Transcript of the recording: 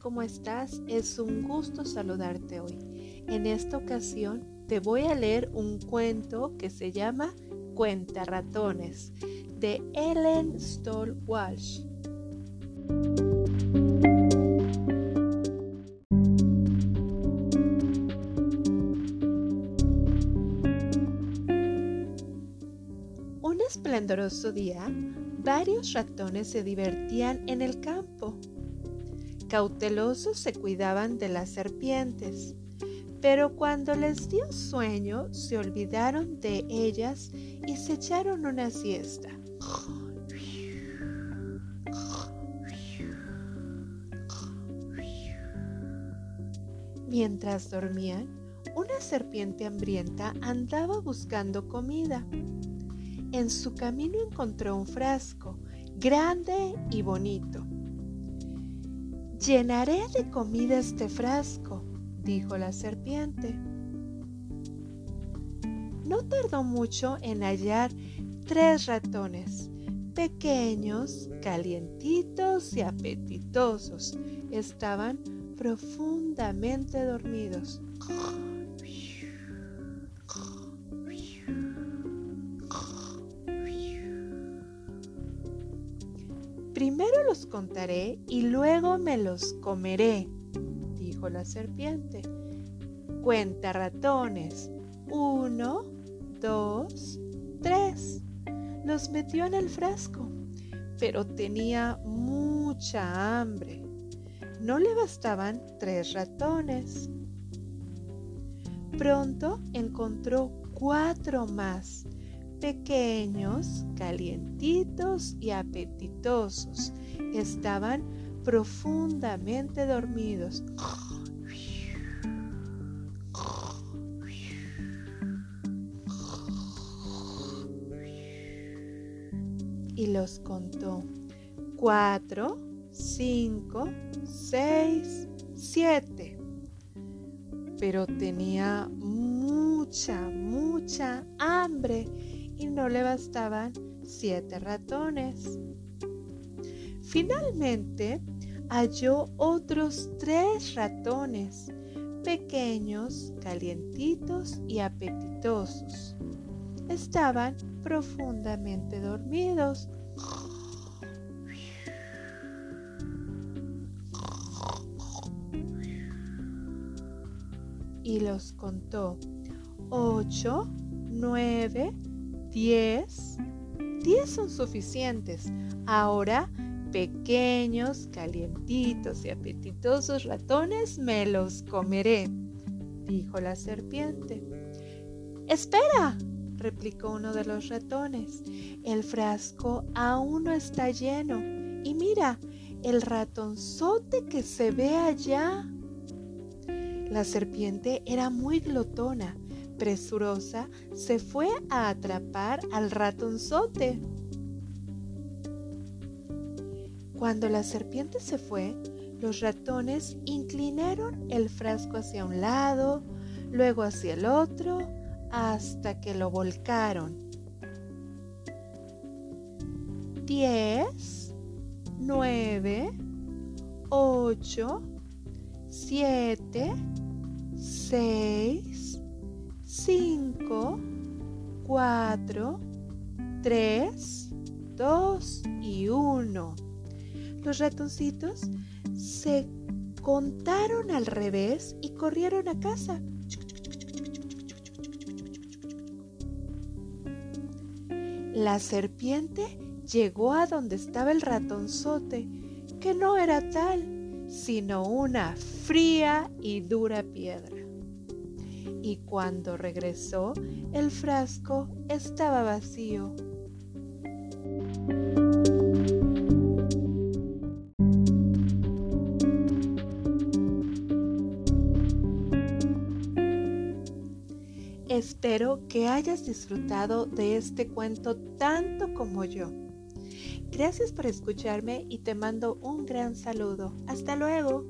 ¿cómo estás? Es un gusto saludarte hoy. En esta ocasión te voy a leer un cuento que se llama Cuenta ratones de Ellen Stoll Walsh. Un esplendoroso día, varios ratones se divertían en el campo. Cautelosos se cuidaban de las serpientes, pero cuando les dio sueño se olvidaron de ellas y se echaron una siesta. Mientras dormían, una serpiente hambrienta andaba buscando comida. En su camino encontró un frasco grande y bonito. Llenaré de comida este frasco, dijo la serpiente. No tardó mucho en hallar tres ratones, pequeños, calientitos y apetitosos. Estaban profundamente dormidos. Primero los contaré y luego me los comeré, dijo la serpiente. Cuenta ratones. Uno, dos, tres. Los metió en el frasco, pero tenía mucha hambre. No le bastaban tres ratones. Pronto encontró cuatro más pequeños, calientitos y apetitosos. Estaban profundamente dormidos. Y los contó. Cuatro, cinco, seis, siete. Pero tenía mucha, mucha hambre y no le bastaban siete ratones. Finalmente halló otros tres ratones, pequeños, calientitos y apetitosos. Estaban profundamente dormidos. Y los contó. Ocho, nueve, Diez. Diez son suficientes. Ahora, pequeños, calientitos y apetitosos ratones me los comeré, dijo la serpiente. Espera, replicó uno de los ratones. El frasco aún no está lleno. Y mira, el ratonzote que se ve allá. La serpiente era muy glotona presurosa, se fue a atrapar al ratonzote. Cuando la serpiente se fue, los ratones inclinaron el frasco hacia un lado, luego hacia el otro, hasta que lo volcaron. Diez, nueve, ocho, siete, seis, 5, 4, 3, 2 y 1. Los ratoncitos se contaron al revés y corrieron a casa. La serpiente llegó a donde estaba el ratonzote, que no era tal, sino una fría y dura piedra y cuando regresó el frasco estaba vacío. Espero que hayas disfrutado de este cuento tanto como yo. Gracias por escucharme y te mando un gran saludo. Hasta luego.